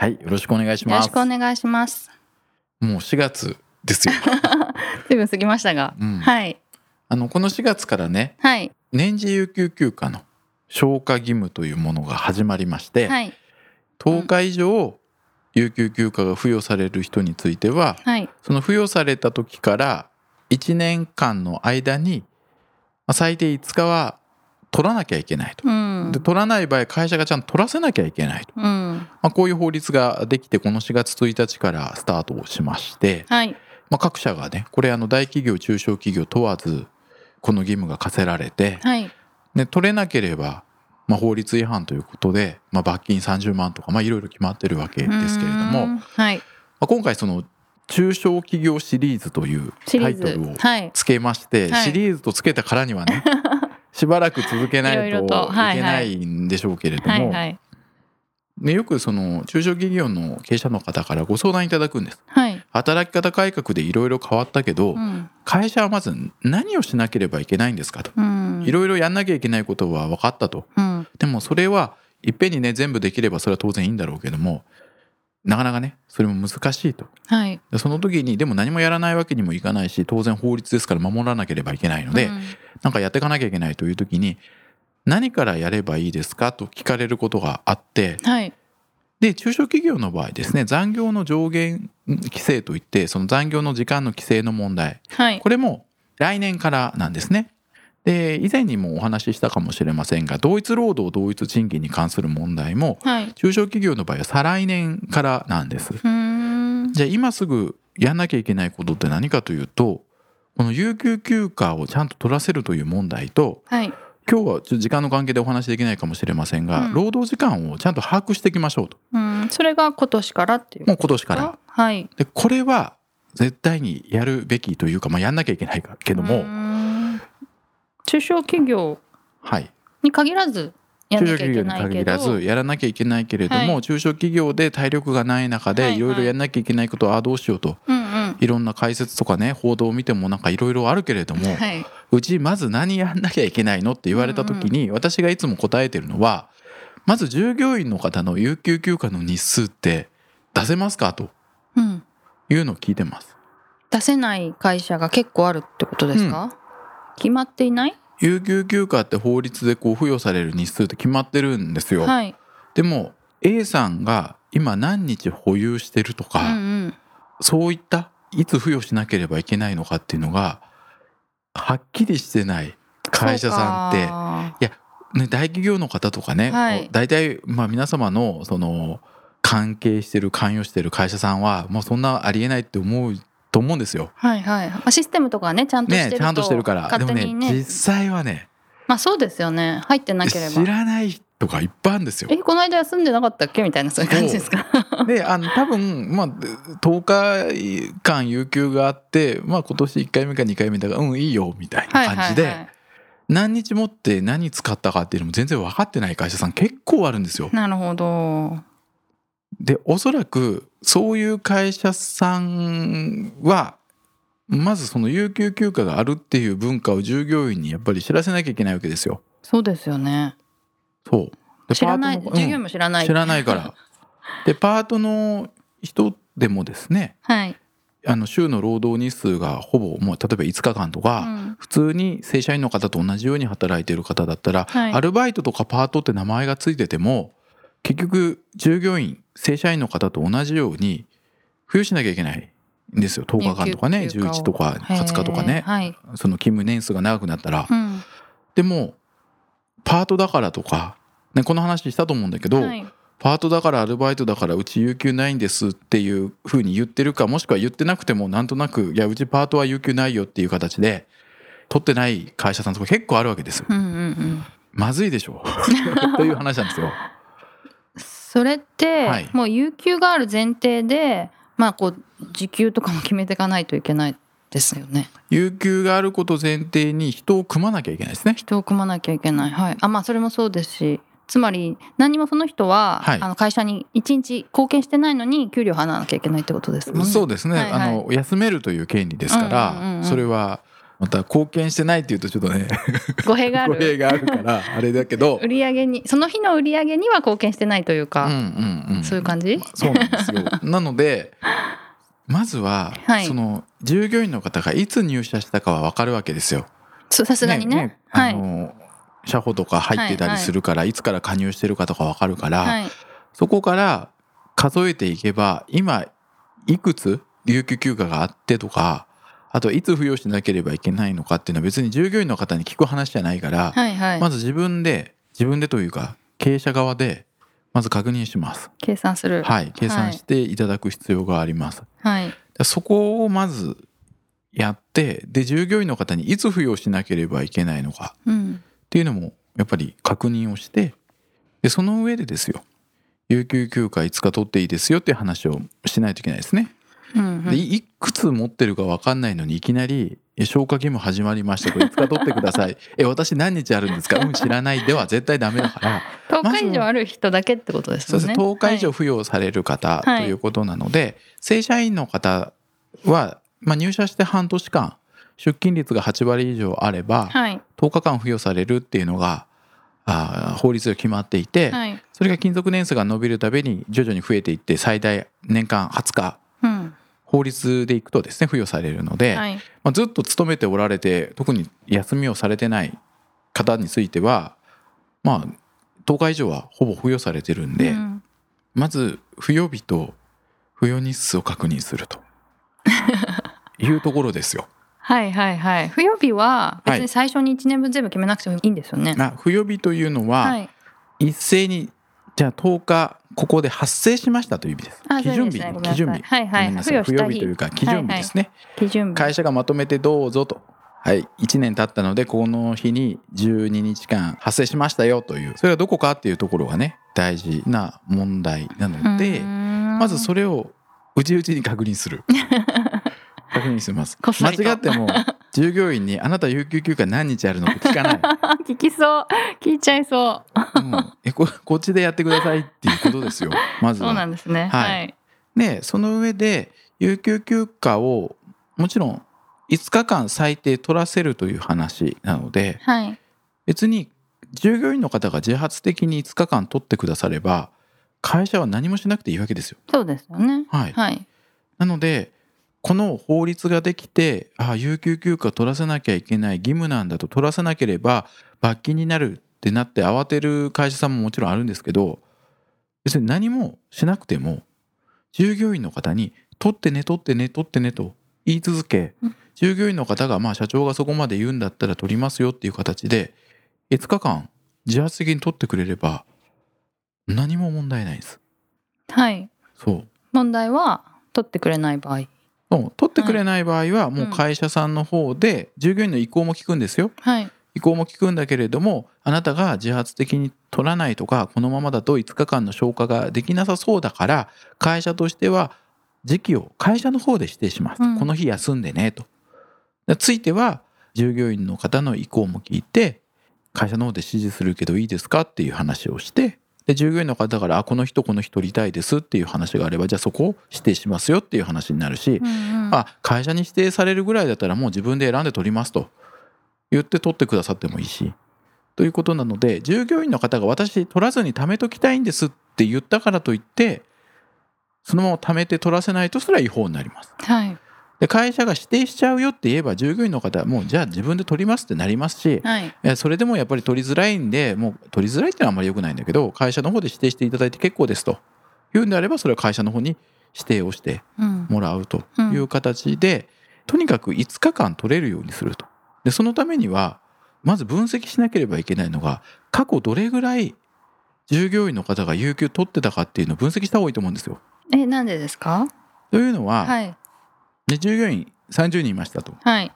はいよろしくお願いしよろますしくお願いします。もう4月ですよ。随分過ぎましたが、うん。はい。あのこの4月からねはい。年次有給休暇の消化義務というものが始まりまして、はい。10日以上有給休暇が付与される人についてははい。その付与された時から1年間の間にまあ最低5日は取らなきゃいけないと。うんで取らない場合会社がちゃんと取らせなきゃいけないと、うん。まあ、こういう法律ができてこの4月1日からスタートをしまして、はい。まあ、各社がねこれあの大企業中小企業問わずこの義務が課せられてはい。で取れなければ、まあ、法律違反ということで、まあ、罰金30万とかまあいろいろ決まってるわけですけれども、はい。あ、今回その中小企業シリーズというタイトルをつけまして、はい。シリーズとつけたからにはね しばらく続けないといけないんでしょうけれども、ね、よくその中小企業の経営者の方からご相談いただくんです。はい。働き方改革でいろいろ変わったけど、うん。会社はまず何をしなければいけないんですかと。うん。いろいろやんなきゃいけないことは分かったと。うん。でもそれはいっぺんにね全部できればそれは当然いいんだろうけどもなかなかねそれも難しいと。はい。でその時にでも何もやらないわけにもいかないし当然法律ですから守らなければいけないので、うん。なんかやっていかなきゃいけないという時に何からやればいいですかと聞かれることがあってはい。で中小企業の場合ですね残業の上限規制といってその残業の時間の規制の問題。はい。これも来年からなんですね。で以前にもお話ししたかもしれませんが同一労働同一賃金に関する問題もはい。中小企業の場合は再来年からなんです。じゃあ今すぐやんなきゃいけないことって何かというとこの有給休暇をちゃんと取らせるという問題とはい。今日は時間の関係でお話しできないかもしれませんが、うん。労働時間をちゃんと把握していきましょうと。うん。それが今年からっていう。もう今年から。はい。でこれは絶対にやるべきというか、まあ、やんなきゃいけないけどうも、中小企業はい、に限らずや中小企業に限らずやらなきゃいけないけれども、はい。中小企業で体力がない中でいろいろやんなきゃいけないことはあどうしようと。うんうん。いろんな解説とかね報道を見てもなんかいろいろあるけれども、はい。うちまず何やんなきゃいけないのって言われた時に私がいつも答えてるのはまず従業員の方の有給休暇の日数って出せますかとうん。いうのを聞いてます。出せない会社が結構あるってことですか？決まっていない？有給休暇って法律でこう付与される日数って決まってるんですよ。はい。でも A さんが今何日保有してるとうんか、うん。そういったいつ付与しなければいけないのかっていうのがはっきりしてない会社さんってってね、大企業の方とかね、はい。大体、まあ、皆様のその関係してる関与してる会社さんはもうそんなありえないって思うと思うんですよ。はいはいまあシステムとかねちゃんとしてるとねちゃんとしてるから。でもね実際はねまあそうですよね入ってなければ知らない人がいっぱいあるんですよえ。この間休んでなかったっけみたいなそういう感じですか？であの多分まあ10日間有給があって、まあ、今年1回目か2回目だからうんいいよみたいな感じで、はいはいはい何日もって何使ったかっていうのも全然分かってない会社さん結構あるんですよ。なるほどでおそらくそういう会社さんはまずその有給休暇があるっていう文化を従業員にやっぱり知らせなきゃいけないわけですよ。そうですよね。そう。で知らないパートの従業員も知らない、うん知らないから。でパートの人でもですねはい、あの週の労働日数がほぼもう例えば5日間とか、うん。普通に正社員の方と同じように働いている方だったら、はい。アルバイトとかパートって名前がついてても結局従業員正社員の方と同じように付与しなきゃいけないんですよ。10日間とかね有給休暇を11とか20日とかね。はい、その勤務年数が長くなったら、うん。でもパートだからとか、ね、この話したと思うんだけど、はい、パートだからアルバイトだからうち有給ないんですっていうふうに言ってるかもしくは言ってなくてもなんとなくいやうちパートは有給ないよっていう形で取ってない会社さんとか結構あるわけですよ。うんうんうん。まずいでしょ。という話なんですよ。それって、はい。もう有給がある前提でまあこう時給とかも決めていかないといけないですよね。有給があること前提に人を組まなきゃいけないですね。人を組まなきゃいけない。はい。あまあそれもそうですし。つまり何もその人は、はい。あの会社に一日貢献してないのに給料払わなきゃいけないってことですもんね。そうですね、はいはい。あの休めるという権利ですから、うんうんうんうん。それはまた貢献してないっていうとちょっとね。語弊があ語弊るがあるからあれだけど、売り上げにその日の売り上げには貢献してないといううんか、うんうん、そういう感じ？そうなんですよ。なのでまずは、はい。その従業員の方がいつ入社したかは分かるわけですよ。さすがにね。はい。あの社保とか入ってたりするから、いつから加入してるかとか分かるから、はい。そこから数えていけば今いくつ？有給休暇があってとかあといつ付与しなければいけないのかっていうのは別に従業員の方に聞く話じゃないから、はいはい、まず自分で自分でというか経営者側でまず確認します。計算するはい、計算していただく必要があります。はいでそこをまずやってで従業員の方にいつ付与しなければいけないのかうんっていうのもやっぱり確認をしてでその上でですよ有給休暇5日取っていいですよっていう話をしないといけないですね。うんうんでいいくつ持ってるか分かんないのにいきなり「え消化義務始まりましたこれ5日取ってください」「え私何日あるんですか? 」「うん知らない」では絶対ダメだから10日以上ある人だけってことですそうですもんね。10日以上付与される方とはいいうことなので、正社員の方は、まあ、入社して半年間出勤率が8割以上あればはい。はい。10日間付与されるっていうのがあー法律で決まっていて、はい。それが勤続年数が伸びるたびに徐々に増えていって最大年間20日うん。法律でいくとですね付与されるので、はい。まあ、ずっと勤めておられて特に休みをされてない方についてはまあ10日以上はほぼ付与されてるんで、うんまず付与日と付与日数を確認すると いうところですよ。はいはいはい。付与日は別に最初に1年分全部決めなくてもいいんですよね。まあ付与日というのは、はい。一斉にじゃあ10日ここで発生しましたという意味です。あ基準日、ね基準日。はいはい。ごめんなさい。付与した日。というか基準日ですね。基準日。会社がまとめてどうぞと。はい、1年経ったのでこの日に12日間発生しましたよという。それがどこかっていうところがね大事な問題なのでままずそれを内々に確認する。確認します。間違っても従業員に「あなた有給休暇何日あるの?」聞かない 聞きそう。聞いちゃいそう。うんえここっちでやってくださいっていうことですよまずそうなは。んですね。はいはい。でその上で有給休暇をもちろん5日間最低取らせるという話なのではい。別に従業員の方が自発的に5日間取ってくだされば会社は何もしなくていいわけですよ。そうですよね。はい、はい。なのでこの法律ができてああ有給休暇取らせなきゃいけない義務なんだと取らせなければ罰金になるってなって慌てる会社さんももちろんあるんですけど別に何もしなくても従業員の方に「取ってね取ってね取ってね」と言い続けうん従業員の方がまあ社長がそこまで言うんだったら取りますよっていう形で5日間自発的に取ってくれれば何も問題ないです。はい。そう問題は取ってくれない場合。取ってくれない場合はもう会社さんの方で従業員の意向も聞くんですよ。はい。意向も聞くんだけれどもあなたが自発的に取らないとかこのままだと5日間の消化ができなさそうだから会社としては時期を会社の方で指定します、うん。この日休んでねと。でついては従業員の方の意向も聞いて会社の方で指示するけどいいですか？っていう話をしてで従業員の方からあこの人この人取りたいですっていう話があればじゃあそこを指定しますよっていう話になるし、うんうんあ会社に指定されるぐらいだったらもう自分で選んで取りますと言って取ってくださってもいいしということなので従業員の方が私取らずに貯めときたいんですって言ったからといってそのまま貯めて取らせないとそれは違法になります。はい。で会社が指定しちゃうよって言えば従業員の方はもうじゃあ自分で取りますってなりますしはい。えそれでもやっぱり取りづらいんでもう取りづらいってのはあんまり良くないんだけど会社の方で指定していただいて結構ですというんであればそれは会社の方に指定をしてうん。もらうという形で、とにかく5日間取れるようにすると。でそのためにはまず分析しなければいけないのが過去どれぐらい従業員の方が有給取ってたかっていうのを分析した方がいいと思うんですよ。え、なんでですか？というのは、はい。で従業員30人いましたと。はい。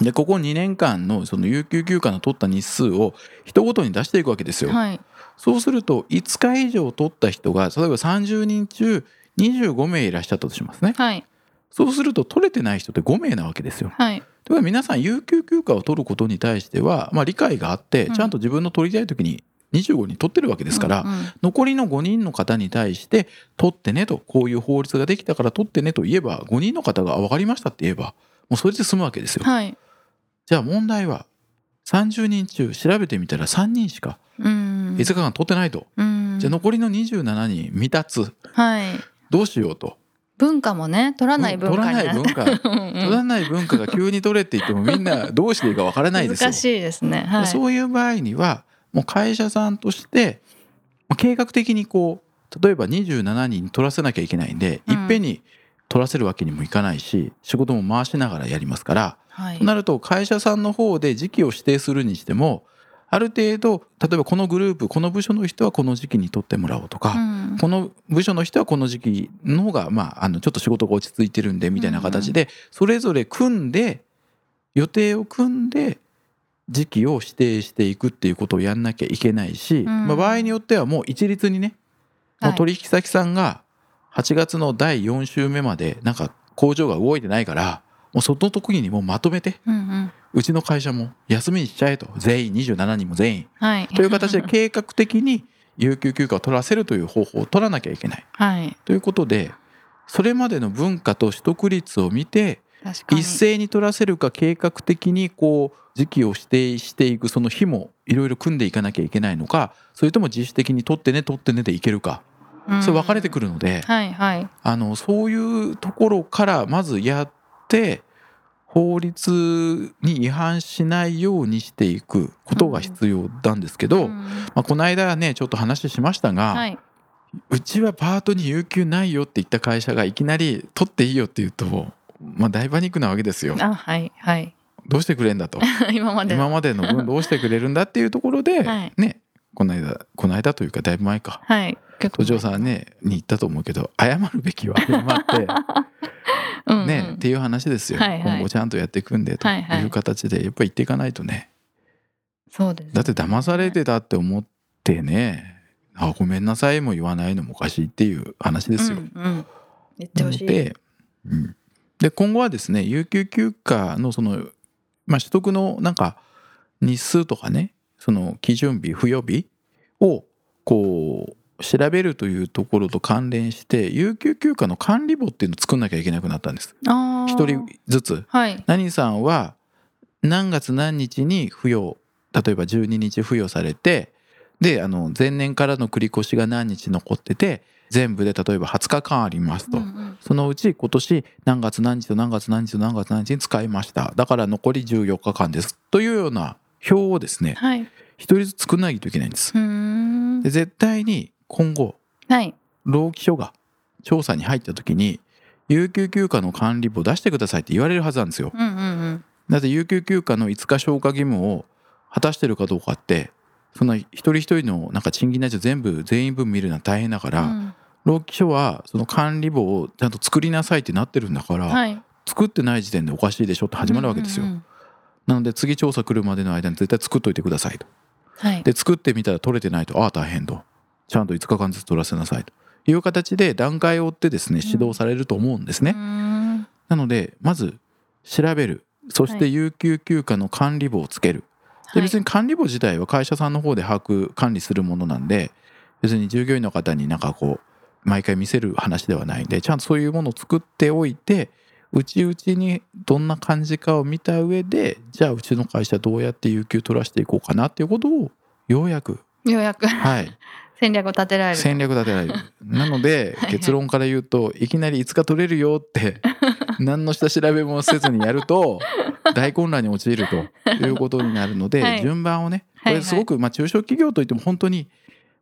でここ2年間のその有給休暇の取った日数を人ごとに出していくわけですよ。はい。そうすると5日以上取った人が例えば30人中25名いらっしゃったとしますねはいそうすると取れてない人って5名なわけですよはい皆さん有給休暇を取ることに対しては、まあ、理解があってうんちゃんと自分の取りたい時に25人取ってるわけですから、うんうん。残りの5人の方に対して取ってねとこういう法律ができたから取ってねと言えば5人の方があ分かりましたって言えばもうそれで済むわけですよ。はい。じゃあ問題は30人中調べてみたら3人しかうん。5日間取ってないと、うん。じゃあ残りの27人未達。はい。どうしようと。文化もね取らない文化に取らない文化。取らない文化が急に取れって言ってもみんなどうしていいか分からないですよ。難しいですね。はい。そういう場合にはもう会社さんとしてまあ計画的にこう例えば27人取らせなきゃいけないんで、うん。いっぺんに取らせるわけにもいかないし仕事も回しながらやりますから、はい。となると会社さんの方で時期を指定するにしてもある程度例えばこのグループこの部署の人はこの時期に取ってもらおうとか、うん。この部署の人はこの時期の方が、まあ、あのちょっと仕事が落ち着いてるんでみたいな形でそれぞれ組んで予定を組んで時期を指定していくっていうことをやんなきゃいけないし、ん。まあ、場合によってはもう一律にねもう取引先さんが8月の第4週目までなんか工場が動いてないからもうその時にもうまとめてうんうん。うちの会社も休みにしちゃえと。全員27人も全員。はい。という形で計画的に有給休暇を取らせるという方法を取らなきゃいけない。はい。ということでそれまでの文化と取得率を見て一斉に取らせるか計画的にこう時期を指定していくその日もいろいろ組んでいかなきゃいけないのかそれとも自主的に取ってね取ってねでいけるか。うん。それ分かれてくるのではいはい。あのそういうところからまずやって法律に違反しないようにしていくことが必要なんですけど、うん。まあ、この間ねちょっと話しましたが、はい。うちはパートに有給ないよって言った会社がいきなり取っていいよって言うと、まあ、大パニックなわけですよ。あはいはい。どうしてくれんだと。今まで。今までの分 どうしてくれるんだっていうところで、はい。ねこの間この間というかだいぶ前か。はい結構都城さんねに言ったと思うけど謝るべきは謝って、うんうん。ねっていう話ですよ、はいはい。今後ちゃんとやっていくんでとはいう形でやっぱり言っていかないとね。そうですだって騙されてたって思ってねあごめんなさいも言わないのもおかしいっていう話ですよ。うんうん。言ってほしい。で,、うん、で今後はですね有給休暇のその、まあ、取得のなんか日数とかねその基準日付与日をこう調べるというところと関連して有給休暇の管理簿っていうのを作んなきゃいけなくなったんです。あー。一人ずつ。はい。何さんは何月何日に付与例えば12日付与されてであの前年からの繰り越しが何日残ってて全部で例えば20日間ありますと、うんうん。そのうち今年何月何日と何月何日と何月何日に使いました。だから残り14日間です。というような表をですねはい。一人ずつ作らないといけないんです。ん。で絶対に今後はい。労基署が調査に入った時に有給休暇の管理簿出してくださいって言われるはずなんですよ。うんうんうん。だって有給休暇の5日消化義務を果たしてるかどうかってそんな一人一人のなんか賃金内容全部全員分見るのは大変だから、うん労基署はその管理簿をちゃんと作りなさいってなってるんだから、はい。作ってない時点でおかしいでしょって始まるわけですよ、うんうんうん。なので次調査来るまでの間に絶対作っといてくださいと。はい。で作ってみたら取れてないとああ大変と。ちゃんと5日間ずつ取らせなさいと。いう形で段階を追ってですね指導されると思うんですね、うーん。なのでまず調べる。そして有給休暇の管理簿をつける、はい。で別に管理簿自体は会社さんの方で把握管理するものなんで別に従業員の方になんかこう毎回見せる話ではないんでちゃんとそういうものを作っておいて内々にどんな感じかを見た上でじゃあうちの会社どうやって有給取らせていこうかなっていうことをようやくようやく。はい。戦略を立てられる。戦略立てられる。なので はい結論から言うといきなり5日取れるよって 何の下調べもせずにやると大混乱に陥るということになるので、はい。順番をねこれすごくまあ中小企業といっても本当に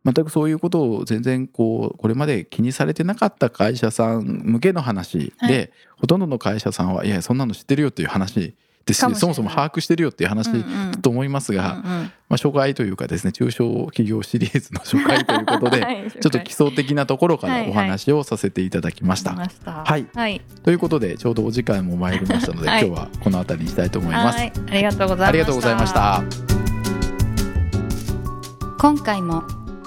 全くそういうことを全然こうこれまで気にされてなかった会社さん向けの話で、はい。ほとんどの会社さんはいやそんなの知ってるよっていう話ですしそもそも把握してるよっていう話だと思いますが、うんうんまあ、初回というかですね中小企業シリーズの初回ということで、はいちょっと基礎的なところからはいはい。お話をさせていただきました。わかりました。はい。はい。ということでちょうどお時間も参りましたので、はい。今日はこの辺りにしたいと思います。はい。ありがとうございました。ありがとうございました。今回も